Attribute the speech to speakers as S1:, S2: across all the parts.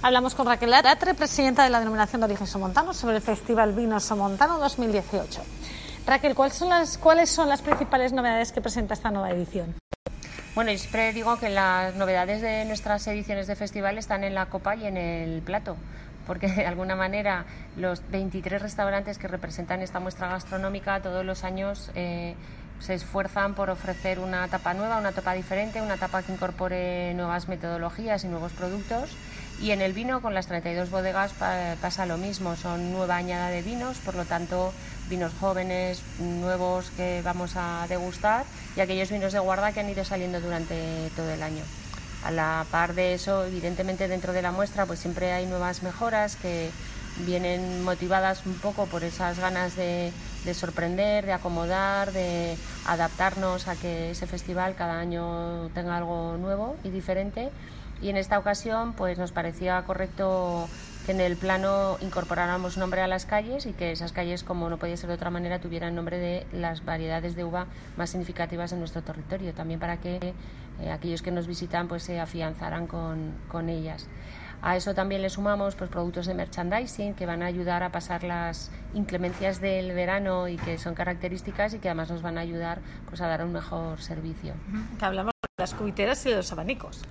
S1: Hablamos con Raquel Latre, presidenta de la denominación de origen somontano, sobre el Festival Vino Somontano 2018. Raquel, ¿cuáles son las, cuáles son las principales novedades que presenta esta nueva edición?
S2: Bueno, yo siempre digo que las novedades de nuestras ediciones de festival están en la copa y en el plato, porque de alguna manera los 23 restaurantes que representan esta muestra gastronómica todos los años eh, se esfuerzan por ofrecer una etapa nueva, una etapa diferente, una etapa que incorpore nuevas metodologías y nuevos productos y en el vino, con las 32 bodegas, pasa lo mismo. Son nueva añada de vinos, por lo tanto, vinos jóvenes, nuevos que vamos a degustar y aquellos vinos de guarda que han ido saliendo durante todo el año. A la par de eso, evidentemente, dentro de la muestra, pues siempre hay nuevas mejoras que vienen motivadas un poco por esas ganas de, de sorprender, de acomodar, de adaptarnos a que ese festival cada año tenga algo nuevo y diferente y en esta ocasión pues nos parecía correcto que en el plano incorporáramos nombre a las calles y que esas calles, como no podía ser de otra manera, tuvieran nombre de las variedades de uva más significativas en nuestro territorio, también para que eh, aquellos que nos visitan pues se afianzaran con, con, ellas. A eso también le sumamos pues, productos de merchandising que van a ayudar a pasar las inclemencias del verano y que son características y que además nos van a ayudar pues, a dar un mejor servicio.
S1: Hablamos de las cubiteras y de los abanicos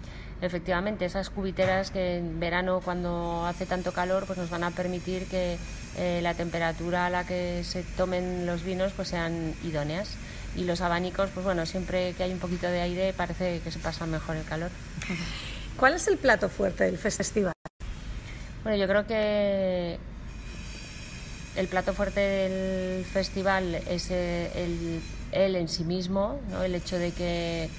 S2: efectivamente esas cubiteras que en verano cuando hace tanto calor pues nos van a permitir que eh, la temperatura a la que se tomen los vinos pues sean idóneas y los abanicos pues bueno siempre que hay un poquito de aire parece que se pasa mejor el calor
S1: ¿Cuál es el plato fuerte del festival?
S2: Bueno yo creo que el plato fuerte del festival es eh, el él en sí mismo, ¿no? el hecho de que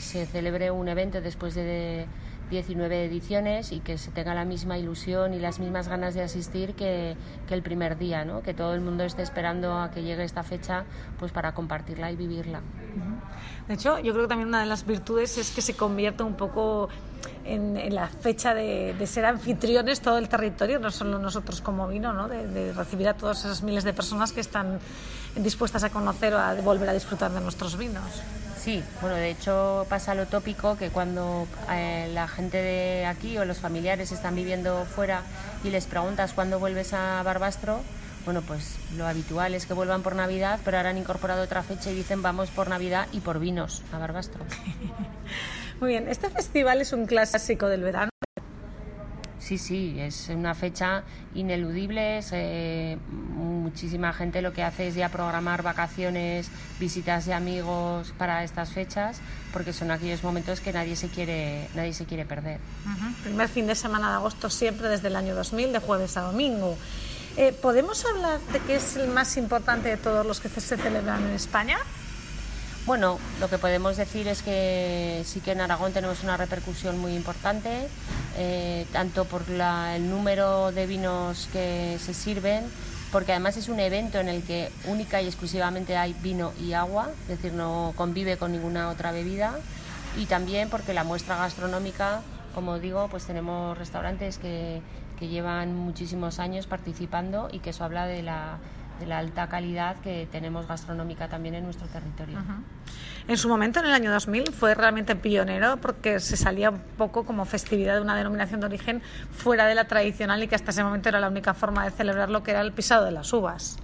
S2: se celebre un evento después de 19 ediciones y que se tenga la misma ilusión y las mismas ganas de asistir que, que, el primer día, ¿no? que todo el mundo esté esperando a que llegue esta fecha pues para compartirla y vivirla.
S1: De hecho, yo creo que también una de las virtudes es que se convierta un poco en, la fecha de, ser anfitriones todo el territorio, no solo nosotros como vino, ¿no? de, de recibir a todas esas miles de personas que están dispuestas a conocer o a volver a disfrutar de nuestros vinos.
S2: Sí, bueno, de hecho pasa lo tópico que cuando eh, la gente de aquí o los familiares están viviendo fuera y les preguntas cuándo vuelves a Barbastro, bueno, pues lo habitual es que vuelvan por Navidad, pero ahora han incorporado otra fecha y dicen vamos por Navidad y por vinos a Barbastro.
S1: Muy bien, este festival es un clásico del verano.
S2: Sí, sí, es una fecha ineludible. Eh, muchísima gente lo que hace es ya programar vacaciones, visitas de amigos para estas fechas, porque son aquellos momentos que nadie se quiere, nadie se quiere perder.
S1: Primer fin de semana de agosto siempre desde el año 2000, de jueves a domingo. Eh, ¿Podemos hablar de qué es el más importante de todos los que se celebran en España?
S2: Bueno, lo que podemos decir es que sí que en Aragón tenemos una repercusión muy importante, eh, tanto por el número de vinos que se sirven, porque además es un evento en el que única y exclusivamente hay vino y agua, es decir, no convive con ninguna otra bebida, y también porque la muestra gastronómica, como digo, pues tenemos restaurantes que, que llevan muchísimos años participando y que eso habla de la de la alta calidad que tenemos gastronómica también en nuestro territorio.
S1: En su momento, en el año 2000, fue realmente pionero porque se salía un poco como festividad de una denominación de origen fuera de la tradicional y que hasta ese momento era la única forma de celebrar lo que era el pisado de las uvas.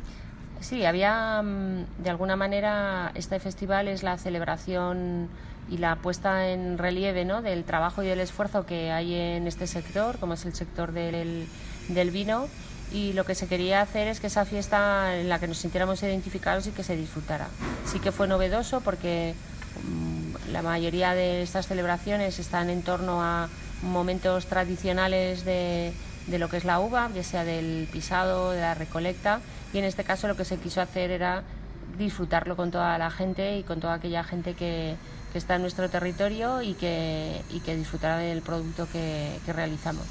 S2: Sí, había, mm, de alguna manera, este festival es la celebración y la puesta en relieve ¿no? del trabajo y del esfuerzo que hay en este sector, como es el sector del, del vino y lo que se quería hacer es que esa fiesta en la que nos sintiéramos identificados y que se disfrutara. Sí que fue novedoso porque mm, la mayoría de estas celebraciones están en torno a momentos tradicionales de, de lo que es la uva, ya sea del pisado, de la recolecta, y en este caso lo que se quiso hacer era disfrutarlo con toda la gente y con toda aquella gente que, que está en nuestro territorio y que, y que disfrutará del producto que, que realizamos.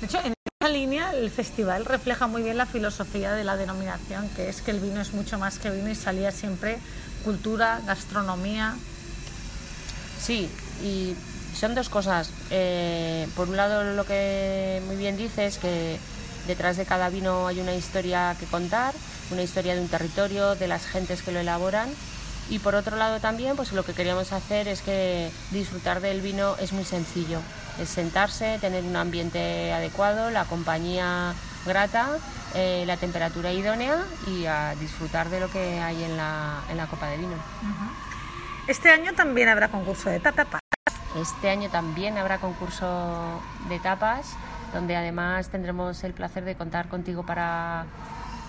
S1: De hecho, en esa línea el festival refleja muy bien la filosofía de la denominación, que es que el vino es mucho más que vino y salía siempre cultura, gastronomía.
S2: Sí, y son dos cosas. Eh, por un lado, lo que muy bien dices, que detrás de cada vino hay una historia que contar, una historia de un territorio, de las gentes que lo elaboran. Y por otro lado también, pues lo que queríamos hacer es que disfrutar del vino es muy sencillo. Es sentarse, tener un ambiente adecuado, la compañía grata, eh, la temperatura idónea y a disfrutar de lo que hay en la, en la copa de vino.
S1: Este año también habrá concurso de tapas.
S2: Este año también habrá concurso de tapas, donde además tendremos el placer de contar contigo para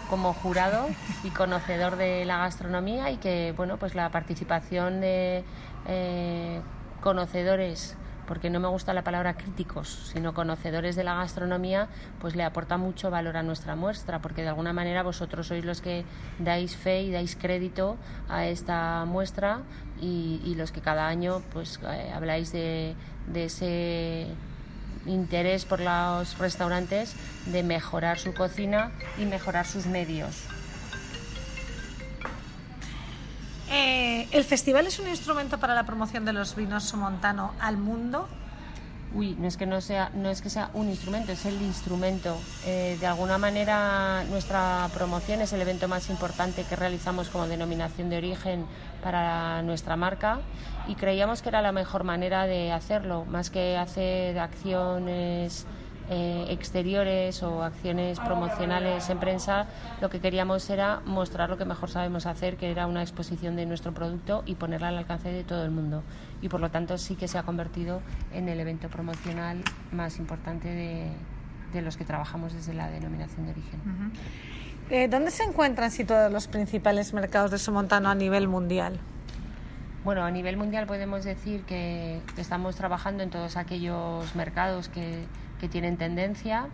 S2: como jurado y conocedor de la gastronomía y que bueno pues la participación de eh, conocedores porque no me gusta la palabra críticos, sino conocedores de la gastronomía, pues le aporta mucho valor a nuestra muestra, porque de alguna manera vosotros sois los que dais fe y dais crédito a esta muestra y, los que cada año pues eh, habláis de, de ese interés por los restaurantes de mejorar su cocina y mejorar sus medios.
S1: Eh, ¿El festival es un instrumento para la promoción de los vinos somontano al mundo?
S2: Uy, no es que no sea, no es que sea un instrumento, es el instrumento. Eh, de alguna manera nuestra promoción es el evento más importante que realizamos como denominación de origen para nuestra marca y creíamos que era la mejor manera de hacerlo, más que hacer acciones eh, exteriores o acciones promocionales en prensa, lo que queríamos era mostrar lo que mejor sabemos hacer, que era una exposición de nuestro producto y ponerla al alcance de todo el mundo. Y por lo tanto sí que se ha convertido en el evento promocional más importante de, los que trabajamos desde la denominación de origen.
S1: Eh, ¿Dónde se encuentran situados los principales mercados de Somontano a nivel mundial?
S2: Bueno, a nivel mundial podemos decir que estamos trabajando en todos aquellos mercados que, que tienen tendencia.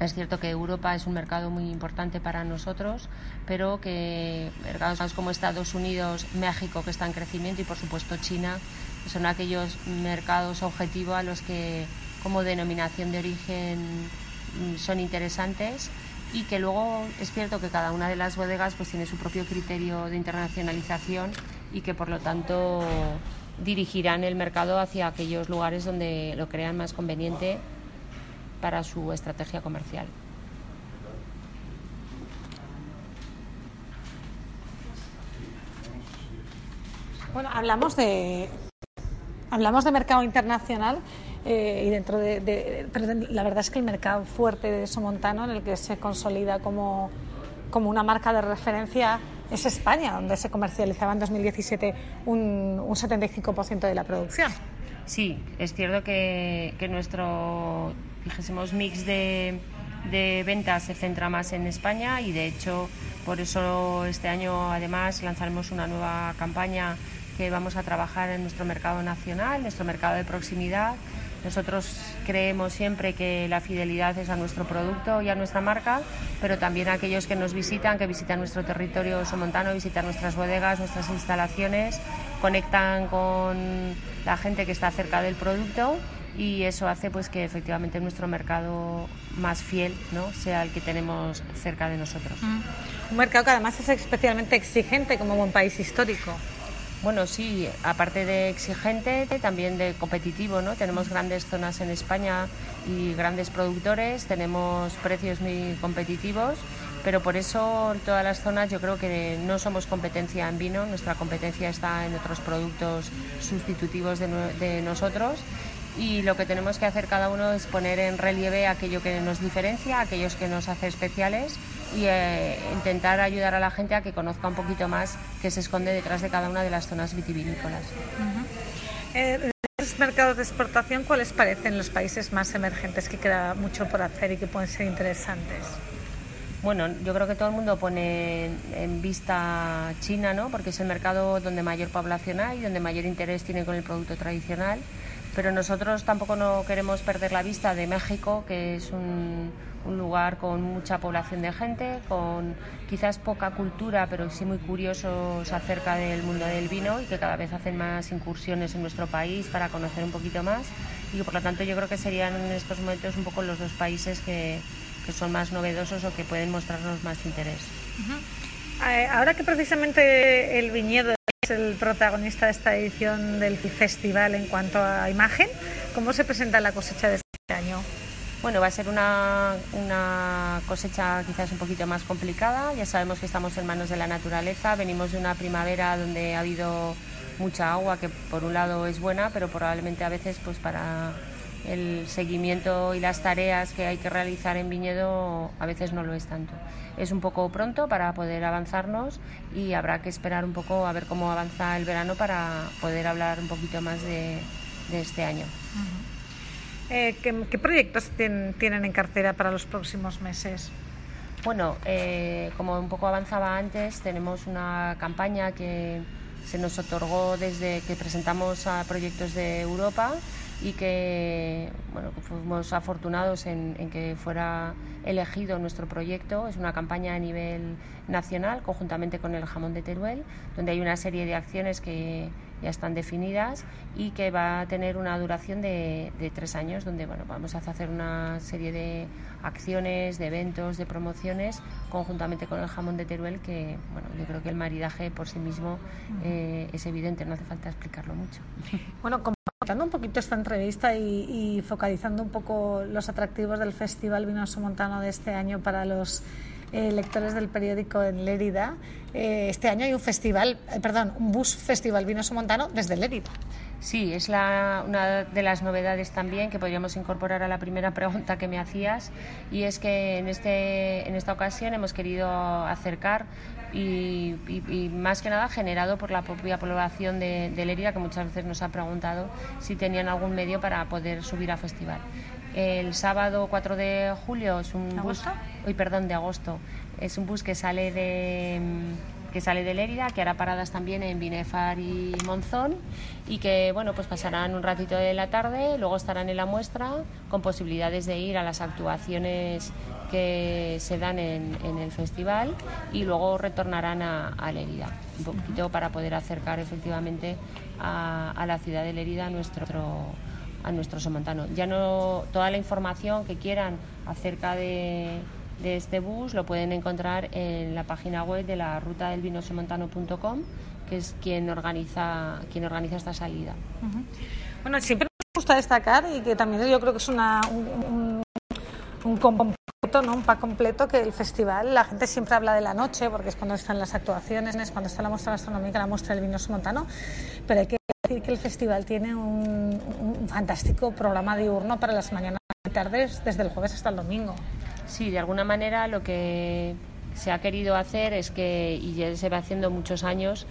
S2: Es cierto que Europa es un mercado muy importante para nosotros, pero que mercados como Estados Unidos, México, que está en crecimiento, y por supuesto China, son aquellos mercados objetivos a los que como denominación de origen mm, son interesantes y que luego es cierto que cada una de las bodegas pues tiene su propio criterio de internacionalización y que por lo tanto dirigirán el mercado hacia aquellos lugares donde lo crean más conveniente para su estrategia comercial.
S1: Bueno, hablamos de hablamos de mercado internacional eh, y dentro de, la verdad es que el mercado fuerte de Somontano en el que se consolida como, como una marca de referencia es España, donde se comercializaba en 2017 un, un 75% de la producción.
S2: Sí, es cierto que, nuestro dijésemos mix de, de ventas se centra más en España y de hecho por eso este año además lanzaremos una nueva campaña que vamos a trabajar en nuestro mercado nacional, nuestro mercado de proximidad. Nosotros creemos siempre que la fidelidad es a nuestro producto y a nuestra marca, pero también a aquellos que nos visitan, que visitan nuestro territorio somontano, visitan nuestras bodegas, nuestras instalaciones, conectan con la gente que está cerca del producto y eso hace pues que efectivamente nuestro mercado más fiel ¿no? sea el que tenemos cerca de nosotros. Mm.
S1: Un mercado que además es especialmente exigente como buen país histórico.
S2: Bueno, sí, aparte de exigente, también de competitivo, ¿no? Tenemos grandes zonas en España y grandes productores, tenemos precios muy competitivos, pero por eso en todas las zonas yo creo que no somos competencia en vino, nuestra competencia está en otros productos sustitutivos de, nosotros y lo que tenemos que hacer cada uno es poner en relieve aquello que nos diferencia, aquellos que nos hace especiales y eh, intentar ayudar a la gente a que conozca un poquito más qué se esconde detrás de cada una de las zonas vitivinícolas.
S1: Eh, los mercados de exportación, ¿cuáles parecen los países más emergentes que queda mucho por hacer y que pueden ser interesantes?
S2: Bueno, yo creo que todo el mundo pone en vista China, ¿no? Porque es el mercado donde mayor población hay, donde mayor interés tiene con el producto tradicional pero nosotros tampoco no queremos perder la vista de México, que es un, lugar con mucha población de gente, con quizás poca cultura, pero sí muy curiosos acerca del mundo del vino y que cada vez hacen más incursiones en nuestro país para conocer un poquito más. Y por lo tanto yo creo que serían en estos momentos un poco los dos países que, que son más novedosos o que pueden mostrarnos más interés.
S1: Eh, ahora que precisamente el viñedo es el protagonista de esta edición del festival en cuanto a imagen, ¿cómo se presenta la cosecha de este año?
S2: Bueno, va a ser una, una, cosecha quizás un poquito más complicada. Ya sabemos que estamos en manos de la naturaleza. Venimos de una primavera donde ha habido mucha agua, que por un lado es buena, pero probablemente a veces pues para el seguimiento y las tareas que hay que realizar en viñedo a veces no lo es tanto. Es un poco pronto para poder avanzarnos y habrá que esperar un poco a ver cómo avanza el verano para poder hablar un poquito más de, de este año.
S1: Eh, ¿qué, ¿qué, proyectos tienen, tienen, en cartera para los próximos meses?
S2: Bueno, eh, como un poco avanzaba antes, tenemos una campaña que se nos otorgó desde que presentamos a proyectos de Europa y que bueno, fuimos afortunados en, en, que fuera elegido nuestro proyecto. Es una campaña a nivel nacional, conjuntamente con el jamón de Teruel, donde hay una serie de acciones que ya están definidas y que va a tener una duración de, de tres años, donde bueno, vamos a hacer una serie de acciones, de eventos, de promociones, conjuntamente con el jamón de Teruel, que bueno, yo creo que el maridaje por sí mismo eh, es evidente, no hace falta explicarlo mucho.
S1: Bueno, un poquito esta entrevista y, focalizando un poco los atractivos del Festival Vinoso Montano de este año para los eh, lectores del periódico en Lérida, eh, este año hay un festival, eh, perdón, un bus festival Vinoso Montano desde Lérida.
S2: Sí, es la, una de las novedades también que podríamos incorporar a la primera pregunta que me hacías y es que en, este, en esta ocasión hemos querido acercar y, y, y más que nada generado por la propia población de, de Lérida que muchas veces nos ha preguntado si tenían algún medio para poder subir a festival. El sábado 4 de julio es un bus, hoy perdón, de agosto, es un bus que sale de que sale de Lérida, que hará paradas también en Binefar y Monzón y que bueno, pues pasarán un ratito de la tarde, luego estarán en la muestra con posibilidades de ir a las actuaciones que se dan en, el festival y luego retornarán a, a un poquito para poder acercar efectivamente a, a la ciudad de Lérida a nuestro a nuestro somontano. Ya no toda la información que quieran acerca de, de, este bus lo pueden encontrar en la página web de la ruta del vino somontano.com, que es quien organiza quien organiza esta salida.
S1: Bueno, siempre nos gusta destacar y que también yo creo que es una, un, un, un ¿no? un pack completo que el festival, la gente siempre habla de la noche porque es cuando están las actuaciones, cuando está la muestra gastronómica, la muestra del vino somontano, pero hay que decir que el festival tiene un, fantástico programa diurno para las mañanas y tardes desde el jueves hasta el domingo.
S2: Sí, de alguna manera lo que se ha querido hacer es que, y ya se va haciendo muchos años,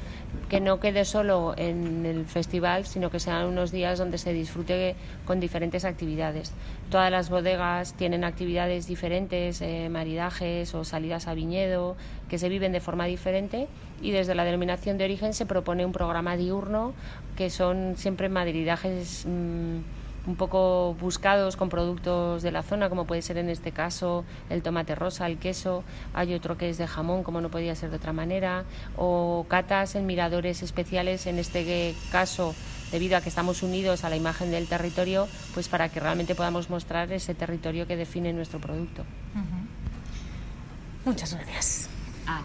S2: que no quede solo en el festival, sino que sean unos días donde se disfrute con diferentes actividades. Todas las bodegas tienen actividades diferentes, eh, maridajes o salidas a viñedo, que se viven de forma diferente y desde la denominación de origen se propone un programa diurno que son siempre maridajes. Mmm, un poco buscados con productos de la zona, como puede ser en este caso el tomate rosa, el queso, hay otro que es de jamón, como no podía ser de otra manera, o catas en miradores especiales, en este caso debido a que estamos unidos a la imagen del territorio, pues para que realmente podamos mostrar ese territorio que define nuestro producto.
S1: Uh -huh. Muchas gracias.
S2: Ah.